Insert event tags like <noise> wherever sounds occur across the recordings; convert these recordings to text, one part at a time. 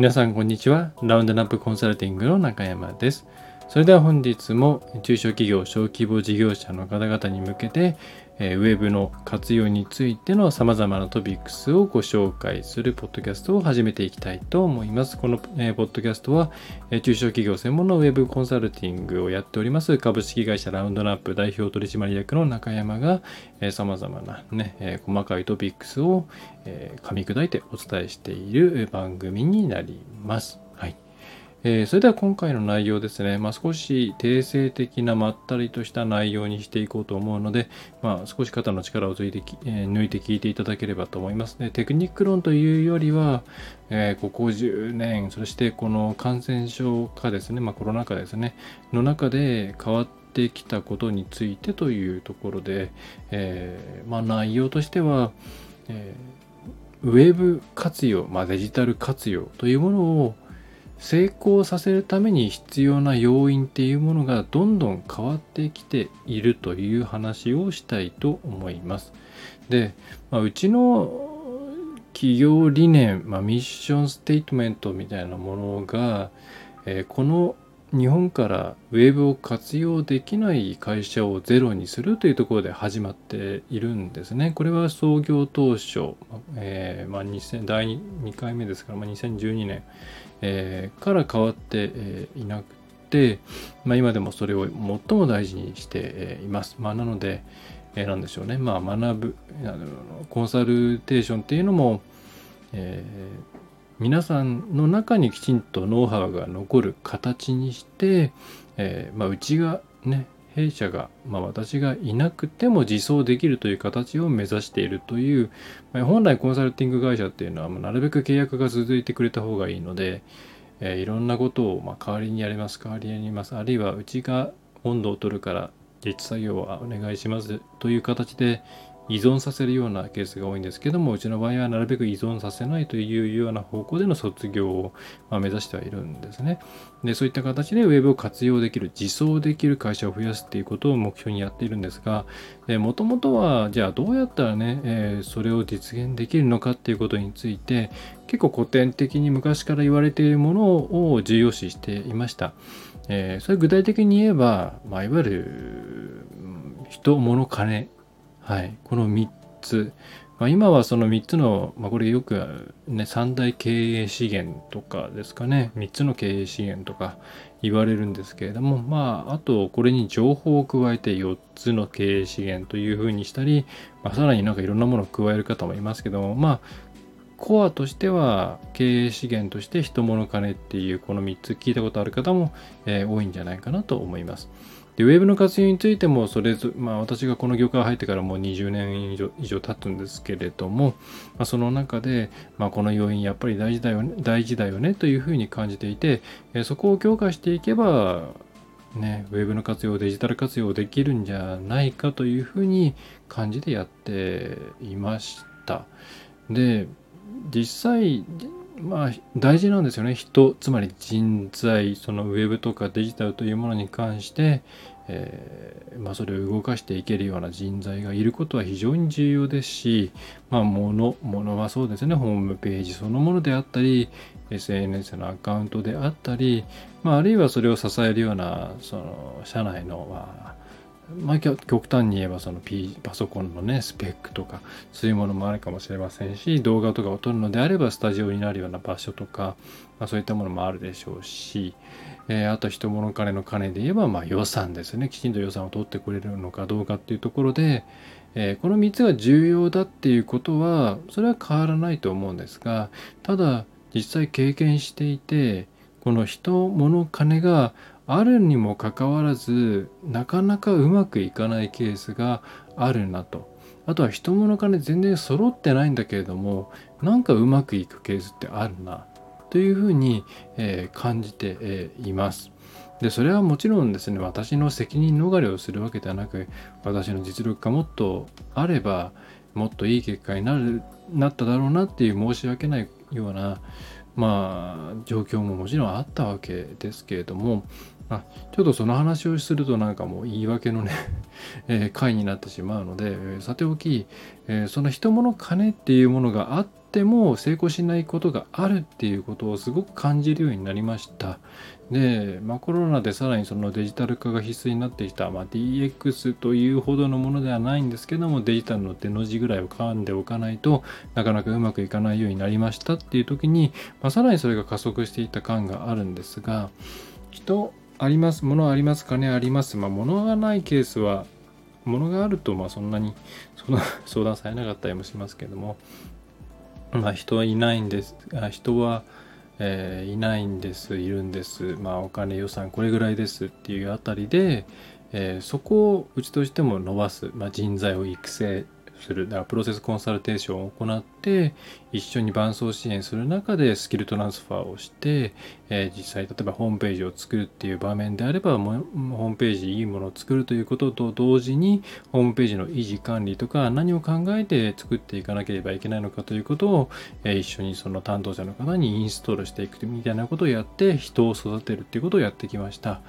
皆さんこんにちは。ラウンドナップコンサルティングの中山です。それでは本日も中小企業、小規模事業者の方々に向けて、えウェブの活用についての様々なトピックスをご紹介するポッドキャストを始めていきたいと思います。この、えポッドキャストは、え中小企業専門のウェブコンサルティングをやっております株式会社ラウンドナップ代表取締役の中山が、え様々なね、え細かいトピックスを、え噛み砕いてお伝えしている番組になります。えー、それでは今回の内容ですね、まあ、少し定性的なまったりとした内容にしていこうと思うので、まあ、少し肩の力を抜いてえー、抜いて聞いていただければと思いますね。テクニック論というよりは、えー、ここ10年、そしてこの感染症化ですね、まあ、コロナ禍ですね、の中で変わってきたことについてというところで、えまあ、内容としては、えウェブ活用、まあ、デジタル活用というものを成功させるために必要な要因っていうものがどんどん変わってきているという話をしたいと思います。で、まあ、うちの企業理念、まあ、ミッションステートメントみたいなものが、えー、この日本からウェブを活用できない会社をゼロにするというところで始まっているんですね。これは創業当初、えーまあ、第 2, 回目ですから、まあ、2012年えー、から変わって、えー、いなくて、まあ、今でもそれを最も大事にして、います。まあ、なので、えー、なんでしょうね、まあ、学ぶコンサルテーションっていうのも、えー、皆さんの中にきちんとノウハウが残る形にして、えーまあ、うちがね弊社が、まあ、私がいなくても自走できるという形を目指しているという、まあ、本来コンサルティング会社っていうのは、まあ、なるべく契約が続いてくれた方がいいので、えー、いろんなことを、ま、代わりにやります代わりにやりますあるいはうちが温度を取るから実作業はお願いしますという形で依存させるようなケースが多いんですけどもうちの場合はなるべく依存させないというような方向での卒業を、ま目指してはいるんですねでそういった形でウェブを活用できる自走できる会社を増やすっていうことを目標にやっているんですがもともとはじゃあどうやったらね、えー、それを実現できるのかっていうことについて結構古典的に昔から言われているものを重要視していました。えー、それ具体的に言えば、まあ、いわゆる人、物、金はい、この3つ、まあ、今はその3つの、まあ、これよくね三大経営資源とかですかね。3つの経営資源とか言われるんですけれどもまああとこれに情報を加えて4つの経営資源というふうにしたり、まあ、さらになんかいろんなものを加える方もいますけどもまあコアとしては経営資源として人物金っていうこの3つ聞いたことある方も、えー、多いんじゃないかなと思います。でウェブの活用についてもそれぞまあ私がこの業界入ってからもう20年以上以上経つんですけれども、まあ、その中で、まあ、この要因やっぱり大事だよね大事だよねというふうに感じていて、えそこを強化していけばね、ウェブの活用、デジタル活用できるんじゃないかというふうに感じてやっていました。で、実際、まあ大事なんですよね。人つまり人材そのウェブとかデジタルというものに関して、えー、まあ、それを動かしていけるような人材がいることは非常に重要ですし、まあ、物物はそうですね。ホームページそのものであったり SNS のアカウントであったり、まあ、あるいはそれを支えるようなその社内の、まあまあ、極端に言えばその、P、パソコンのねスペックとかそういうものもあるかもしれませんし動画とかを撮るのであればスタジオになるような場所とか、まあ、そういったものもあるでしょうし、えー、あと人物金の金で言えばまあ予算ですね。きちんと予算を取ってくれるのかどうかっていうところで、えー、この3つが重要だっていうことはそれは変わらないと思うんですがただ実際経験していてこの人物金があるにもかかわらずなかなかうまくいかないケースがあるなとあとは人物金全然揃ってないんだけれどもなんかうまくいくケースってあるなというふうに、えー、感じて、えー、います。でそれはもちろんですね私の責任逃れをするわけではなく私の実力がもっとあればもっといい結果になるなっただろうなっていう申し訳ないようなまあ状況ももちろんあったわけですけれどもあちょっとその話をするとなんかもう言い訳のね <laughs> えー、回になってしまうので、えー、さておき、えー、その人物金っていうものがあっっても成功しないことがあるっていうことをすごく感じるようになりました。で、まあ、コロナでさらにそのデジタル化が必須になってきた、まあ、DX というほどのものではないんですけどもデジタルの手の字ぐらいを噛んでおかないとなかなかうまくいかないようになりましたっていう時に、まあ、さらにそれが加速していった感があるんですが人あります物あります金あります。まあ物がないケースは物があるとまあそんなに相談されなかったりもしますけどもまあ人はいないんです人はえー、いないんですいるんです。まあお金予算これぐらいですっていうあたりで、えー、そこをうちとしても伸ばす、まあ、人材を育成するだからプロセスコンサルテーションを行って一緒に伴走支援する中でスキルトランスファーをして、えー、実際例えばホームページを作るっていう場面であればホームページいいものを作るということと同時にホームページの維持管理とか何を考えて作っていかなければいけないのかということを、えー、一緒にその担当者の方にインストールしていくみたいなことをやって人を育てるっていうことをやってきました。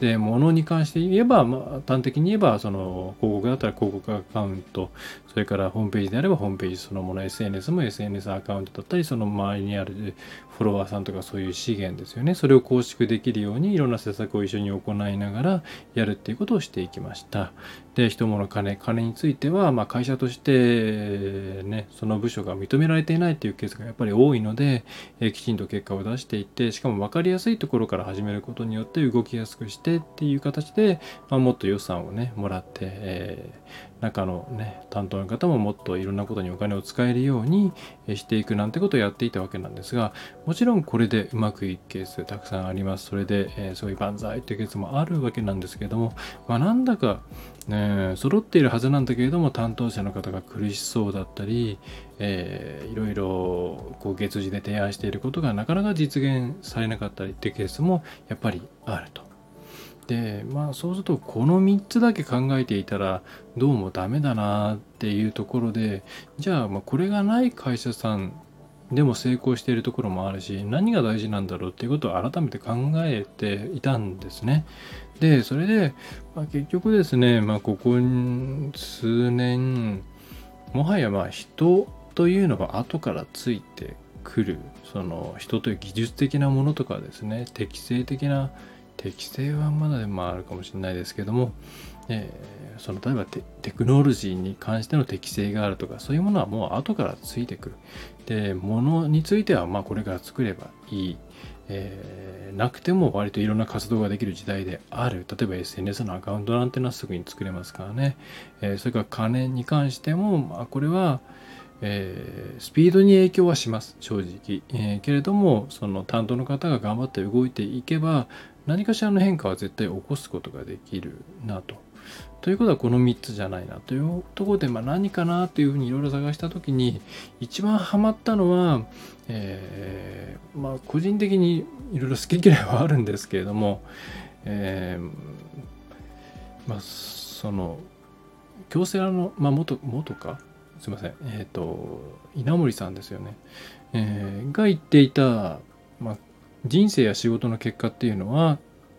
で、物に関して言えば、まあ、端的に言えば、その、広告だったら広告アカウント、それからホームページであればホームページそのもの、SNS も SNS アカウントだったり、その周りにあるフォロワーさんとかそういう資源ですよね。それを構築できるようにいろんな施策を一緒に行いながらやるっていうことをしていきました。で、人物金、金については、まあ、会社としてね、その部署が認められていないっていうケースがやっぱり多いので、えきちんと結果を出していって、しかも分かりやすいところから始めることによって動きやすくしてっていう形で、まあ、もっと予算をね、もらって、えー中のね担当の方ももっといろんなことにお金を使えるようにしていくなんてことをやっていたわけなんですがもちろんこれでうまくいくケースたくさんありますそれで、えー、そういう万歳っていうケースもあるわけなんですけれどもまあなんだかね揃っているはずなんだけれども担当者の方が苦しそうだったり、えー、いろいろこう月次で提案していることがなかなか実現されなかったりっていうケースもやっぱりあると。でまあそうするとこの3つだけ考えていたらどうもダメだなっていうところでじゃあまこれがない会社さんでも成功しているところもあるし何が大事なんだろうっていうことを改めて考えていたんですね。でそれで、まあ、結局ですね、まあ、ここ数年もはやまあ人というのは後からついてくるその人という技術的なものとかですね適正的な適性はまだでもあるかもしれないですけども、えー、その例えばテクノロジーに関しての適性があるとかそういうものはもう後からついてくる。で物についてはまあこれから作ればいい、えー、なくても割といろんな活動ができる時代である。例えば SNS のアカウントなんてのはすぐに作れますからね、えー、それから金に関しても、まあ、これはえー、スピードに影響はします。正直、えー、けれどもその担当の方が頑張って動いていけば何かしらの変化は絶対起こすことができるなと。ということはこの3つじゃないなというところで、まあ、何かなというふうにいろいろ探した時に一番ハマったのは、えー、まあ個人的にいろいろ好き嫌いはあるんですけれども、えー、まあその京セラの、まあ元、元か？すいません。えっ、ー、と稲森さんですよね、えー、が言っていた、まあ、人生や仕事の結果っていうのは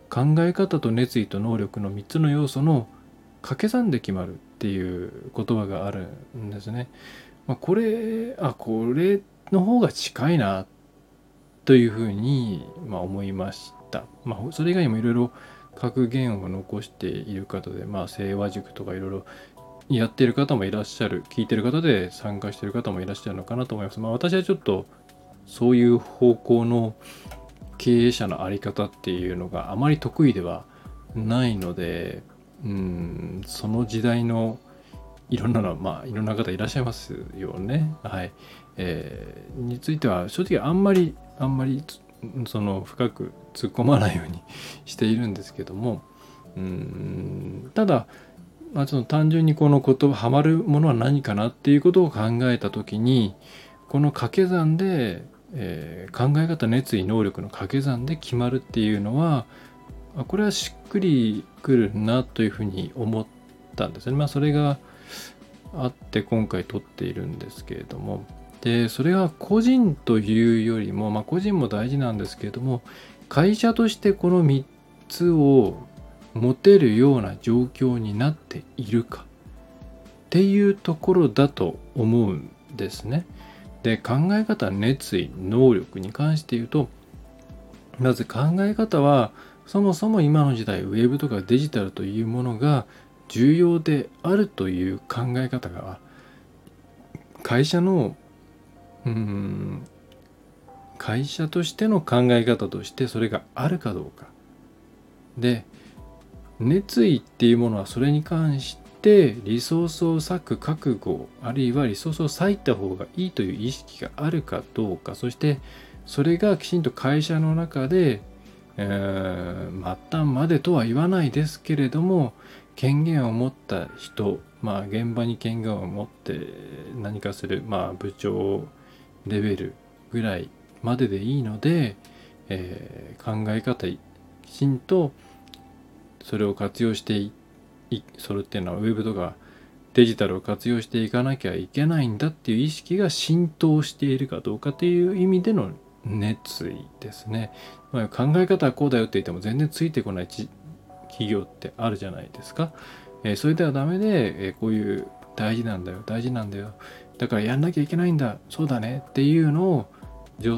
考え方と熱意と能力の3つの要素の掛け算で決まるっていう言葉があるんですね。まあ、これあこれの方が近いなというふうに、まあ、思いました。まあ、それ以外にもいろいろ格言を残している方で、まあ、清和塾とかいろいろやってる方もいらっしゃる聞いてる方で参加してる方もいらっしゃるのかなと思います。まあ、私はちょっとそういう方向の経営者の在り方っていうのがあまり得意ではないのでうんその時代のいろんなのまあいろんな方いらっしゃいますよね。はい、えー、については正直あんまりあんまりその深く突っ込まないようにしているんですけどもうんただまあ、その単純にこの言葉ハマるものは何かなっていうことを考えた時にこの掛け算でえー、考え方熱意能力の掛け算で決まるっていうのはこれはしっくりくるなというふうに思ったんですね。まあそれがあって今回撮っているんですけれどもでそれが個人というよりも、まあ、個人も大事なんですけれども会社としてこの3つを持てるような状況になっているかっていうところだと思うんですね。で考え方熱意能力に関して言うとまず考え方はそもそも今の時代ウェブとかデジタルというものが重要であるという考え方が会社のうん会社としての考え方としてそれがあるかどうか。で熱意っていうものはそれに関してリソースを割く覚悟あるいはリソースを割いた方がいいという意識があるかどうかそしてそれがきちんと会社の中で、えー、末端までとは言わないですけれども権限を持った人まあ現場に権限を持って何かするまあ部長レベルぐらいまででいいので、えー、考え方きちんとそれを活用していってそれっていうのはウェブとかデジタルを活用していかなきゃいけないんだっていう意識が浸透しているかどうかっていう意味での熱意ですね。まあ、考え方はこうだよって言っても全然ついてこない企業ってあるじゃないですか。えー、それではダメで、えー、こういう大事なんだよ大事なんだよ。だからやんなきゃいけないんだ。そうだね。っていうのを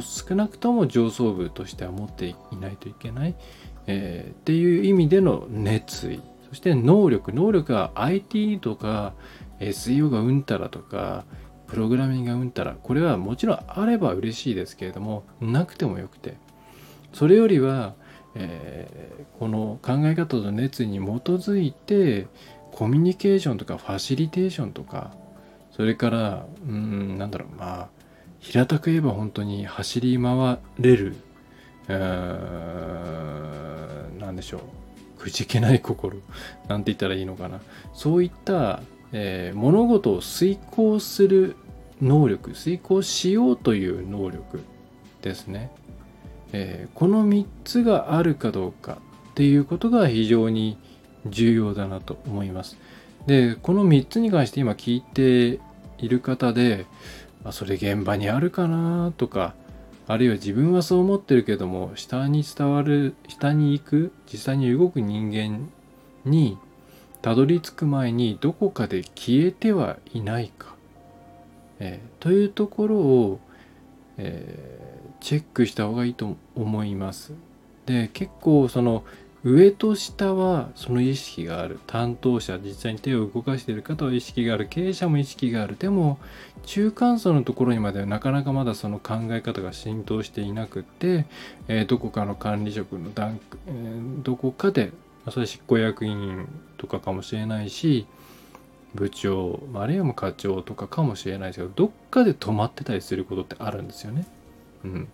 少なくとも上層部としては持っていないといけない、えー、っていう意味での熱意。そして能力能力は IT とか SEO がうんたらとかプログラミングがうんたらこれはもちろんあれば嬉しいですけれどもなくてもよくて。それよりは、えー、この考え方と熱意に基づいてコミュニケーションとかファシリテーションとかそれからうんなんだろうまあ平たく言えば本当に走り回れるうん何でしょう。くじけない心なんて言ったらいいのかな。そういった、えー、物事を遂行する能力遂行しようという能力ですね、えー、この3つがあるかどうかっていうことが非常に重要だなと思います。でこの3つに関して今聞いている方でまあ、それ現場にあるかなとかあるいは自分はそう思ってるけども下に伝わる下に行く実際に動く人間にたどり着く前にどこかで消えてはいないか、えー、というところを、えー、チェックした方がいいと思います。で結構その上と下はその意識がある。担当者実際に手を動かしている方は意識がある。経営者も意識がある。でも中間層のところにまではなかなかまだその考え方が浸透していなくって、えー、どこかの管理職の段、えー、どこかで、まあ、それ執行役員とかかもしれないし部長あるいはも課長とかかもしれないですけどどっかで止まってたりすることってあるんですよね。うん。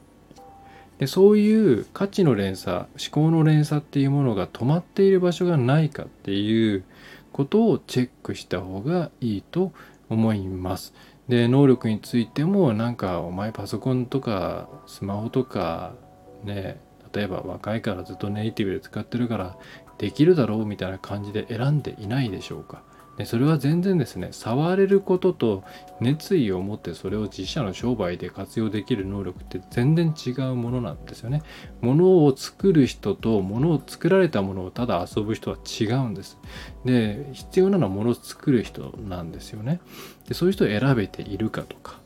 でそういう価値の連鎖思考の連鎖っていうものが止まっている場所がないかっていうことをチェックした方がいいと思います。で能力についてもなんかお前パソコンとかスマホとかね例えば若いからずっとネイティブで使ってるからできるだろうみたいな感じで選んでいないでしょうか。でそれは全然ですね触れることと熱意を持ってそれを自社の商売で活用できる能力って全然違うものなんですよね。ものを作る人とものを作られたものをただ遊ぶ人は違うんです。で必要なのはものを作る人なんですよね。でそういう人を選べているかとか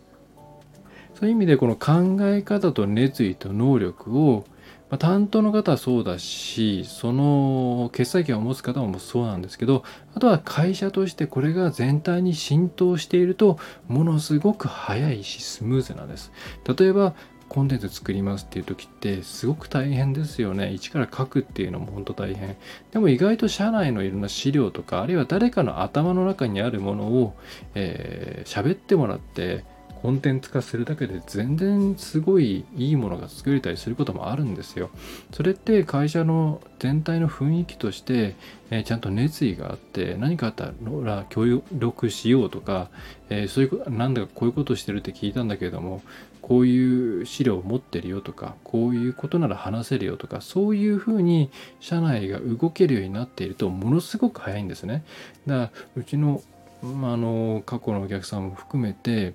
そういう意味でこの考え方と熱意と能力をまあ、担当の方はそうだしその決済権を持つ方もそうなんですけどあとは会社としてこれが全体に浸透しているとものすごく早いしスムーズなんです例えばコンテンツ作りますっていう時ってすごく大変ですよね。一から書くっていうのも本当大変。でも意外と社内のいろんな資料とか、あるいは誰かの頭の中にあるものを喋、えー、ってもらって、コンテンツ化するだけで全然すごいいいものが作れたりすることもあるんですよ。それって会社の全体の雰囲気として、えー、ちゃんと熱意があって何かあったら協力しようとか、えー、そういうなんだかこういうことしてるって聞いたんだけれどもこういう資料を持ってるよとかこういうことなら話せるよとかそういうふうに社内が動けるようになっているとものすごく早いんですね。だからうちの,、まあ、あの過去のお客さんも含めて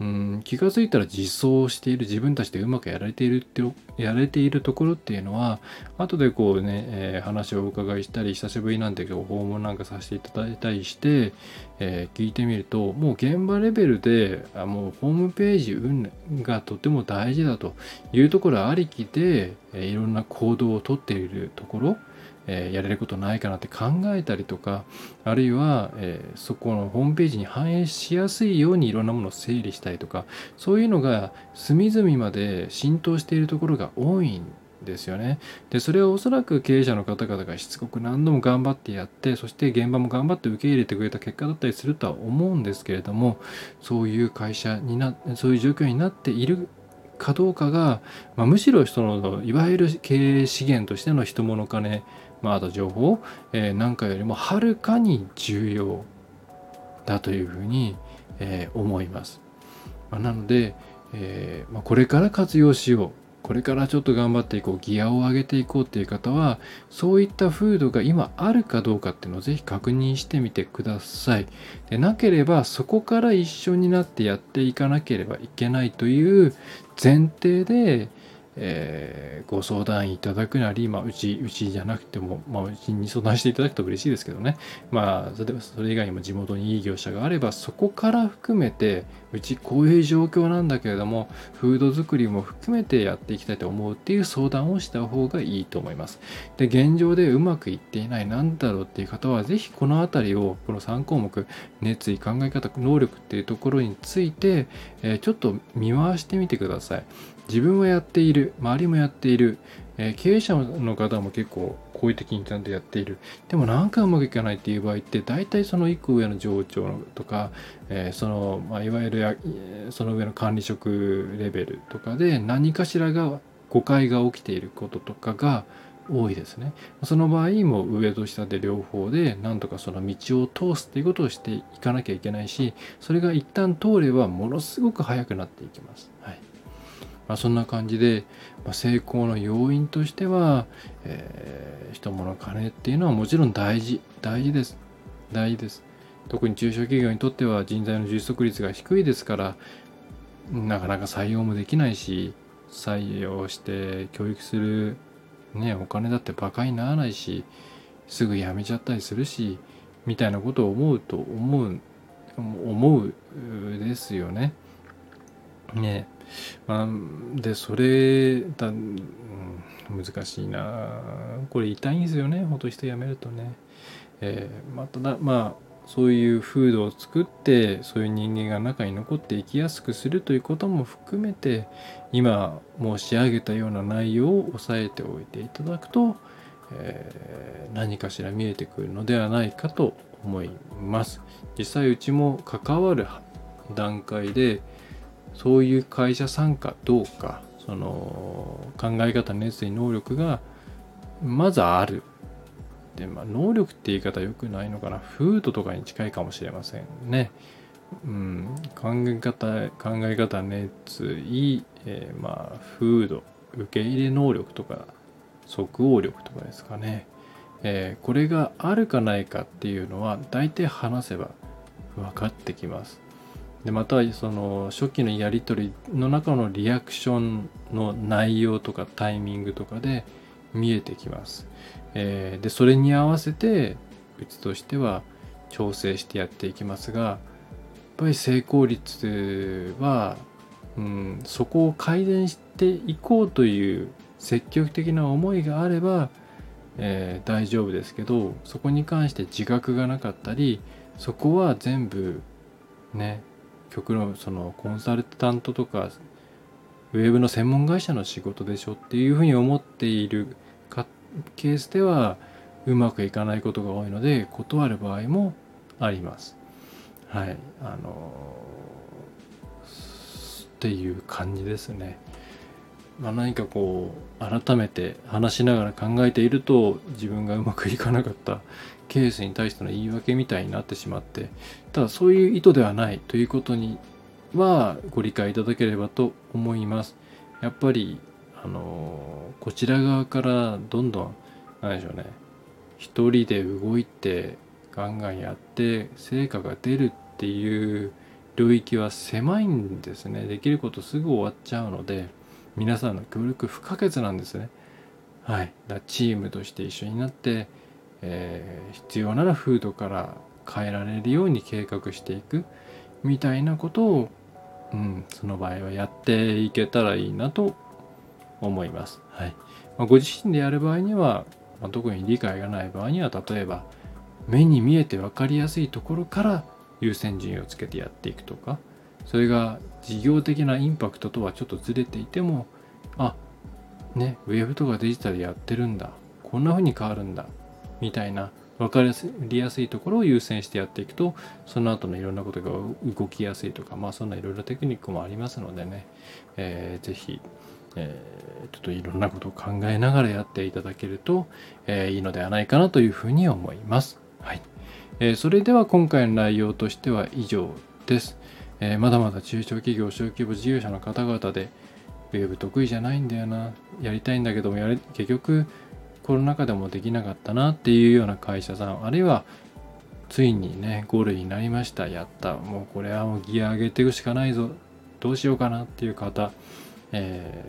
うん気が付いたら実装している自分たちでうまくやられているってやれているところっていうのは後でこうね、えー、話をお伺いしたり久しぶりなんで訪問なんかさせていただいたりして、えー、聞いてみるともう現場レベルであもうホームページ運がとても大事だというところありきで、え、いろんな行動をとっているところえー、やれることないかなって考えたりとかあるいは、えー、そこのホームページに反映しやすいようにいろんなものを整理したりとかそういうのが隅々まで浸透しているところが多いんですよね。でそれはおそらく経営者の方々がしつこく何度も頑張ってやってそして現場も頑張って受け入れてくれた結果だったりするとは思うんですけれどもそういう会社になそういう状況になっているかどうかが、まあ、むしろそのいわゆる経営資源としての人物金まあ、あと情報、えー、なんかよりもはるかに重要だというふうに、えー、思います。まあ、なので、えーまあ、これから活用しようこれからちょっと頑張っていこうギアを上げていこうっていう方はそういった風土が今あるかどうかっていうのをぜひ確認してみてくださいでなければそこから一緒になってやっていかなければいけないという前提で、えー、ご相談いただくなり、まあ、うち、うちじゃなくても、まあ、うちに相談していただくと嬉しいですけどね。まあ、例えばそれ以外にも地元にいい業者があれば、そこから含めて、うちこういう状況なんだけれども、フード作りも含めてやっていきたいと思うっていう相談をした方がいいと思います。で、現状でうまくいっていない、なんだろうっていう方は、ぜひこのあたりを、この3項目、熱意、考え方、能力っていうところについて、えー、ちょっと見回してみてください。自分はやっている、周りもやっている、えー、経営者の方も結構好意的にちゃんとやっている。でもなんかうまくいかないっていう場合って、大体その1個上の上長とか、えー、その、まあ、いわゆるその上の管理職レベルとかで何かしらが誤解が起きていることとかが多いですね。その場合も上と下で両方でなんとかその道を通すっていうことをしていかなきゃいけないし、それが一旦通ればものすごく速くなっていきます。はい。まあ、そんな感じで、まあ、成功の要因としては、えー、人物金っていうのはもちろん大事大事です。大事です。特に中小企業にとっては人材の充足率が低いですからなかなか採用もできないし採用して教育する、ね、お金だってバカにならないしすぐ辞めちゃったりするしみたいなことを思うと思う思うですよね。ね。まあ、でそれだ、うん、難しいな。これ痛いんですよね。ほんと人辞めるとね、えー、まあ、ただまあそういう風土を作ってそういう人間が中に残って生きやすくするということも含めて今申し上げたような内容を押さえておいていただくと、えー、何かしら見えてくるのではないかと思います。実際うちも関わる段階でそういう会社参加どうかその考え方熱意能力がまずある。で、まあ、能力って言い方良くないのかな。風土とかに近いかもしれませんね。うん、考え方考え方熱意、えー、まあ風土。受け入れ能力とか即応力とかですかね、えー、これがあるかないかっていうのは大体話せば分かってきます。でまたその初期のやり取りの中のリアクションの内容とかタイミングとかで見えてきます。えー、でそれに合わせてうちとしては調整してやっていきますがやっぱり成功率は、うん、そこを改善していこうという積極的な思いがあれば、えー、大丈夫ですけどそこに関して自覚がなかったりそこは全部ね極論そのコンサルタントとかウェブの専門会社の仕事でしょっていうふうに思っているケースではうまくいかないことが多いので断る場合もあります。はい。あのっていう感じですね。まあ、何かこう改めて話しながら考えていると自分がうまくいかなかったケースに対しての言い訳みたいになってしまってただそういう意図ではないということにはご理解いただければと思います。やっぱりあのこちら側からどんどん何でしょうね一人で動いてガンガンやって成果が出るっていう領域は狭いんですね。できることすぐ終わっちゃうので皆さんの協力不可欠なんですね。はい。だチームとして一緒になって、えー、必要ならフードから変えられるように計画していくみたいなことを、うん、その場合はやっていけたらいいなと思います。はいまあ、ご自身でやる場合には、まあ、特に理解がない場合には例えば目に見えて分かりやすいところから優先順位をつけてやっていくとかそれが事業的なインパクトとはちょっとずれていてもあねウェブとかデジタルやってるんだこんな風に変わるんだみたいな分かりやすいところを優先してやっていくとその後のいろんなことが動きやすいとかまあそんないろいろテクニックもありますのでね、えー、ぜひ、えー、ちょっといろんなことを考えながらやっていただけると、えー、いいのではないかなというふうに思います。はいえー、それでは今回の内容としては以上です。えー、まだまだ中小企業、小規模事業者の方々で、ウェブ得意じゃないんだよな、やりたいんだけどもやれ、結局コロナ禍でもできなかったなっていうような会社さん、あるいはついにね、ゴールになりました、やった、もうこれはもうギア上げていくしかないぞ、どうしようかなっていう方、え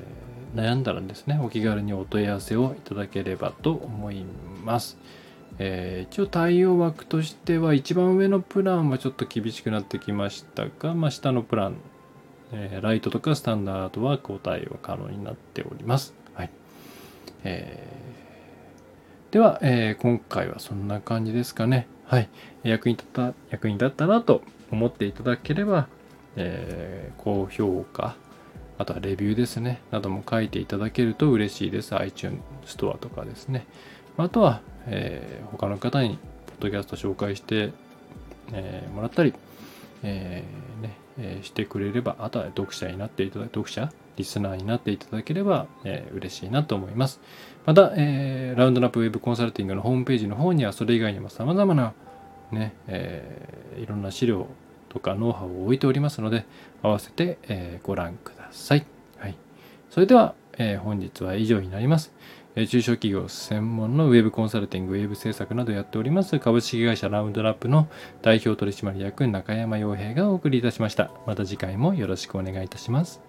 ー、悩んだらですね、お気軽にお問い合わせをいただければと思います。えー、一応対応枠としては一番上のプランはちょっと厳しくなってきましたが、まあ、下のプラン、えー、ライトとかスタンダードは交代は可能になっております。はいえでは、えー、今回はそんな感じですかね。はい。役に立った、役に立ったなと思っていただければ、えー、高評価、あとはレビューですね、なども書いていただけると嬉しいです。iTunes ストアとかですね。あとは、えー、他の方に、ポッドキャスト紹介して、えー、もらったり、えー、ね、えしてくれれば、あとは読者になっていただ読者リスナーになっていただければ、えー、嬉しいなと思います。また、えー、ラウンドナップウェブコンサルティングのホームページの方にはそれ以外にも様々なね、えー、いろんな資料とかノウハウを置いておりますので、合わせて、え、ご覧ください。はい。それでは、え、本日は以上になります。中小企業専門のウェブコンサルティング、ウェブ制作などやっております株式会社ラウンドラップの代表取締役中山洋平がお送りいたしました。また次回もよろしくお願いいたします。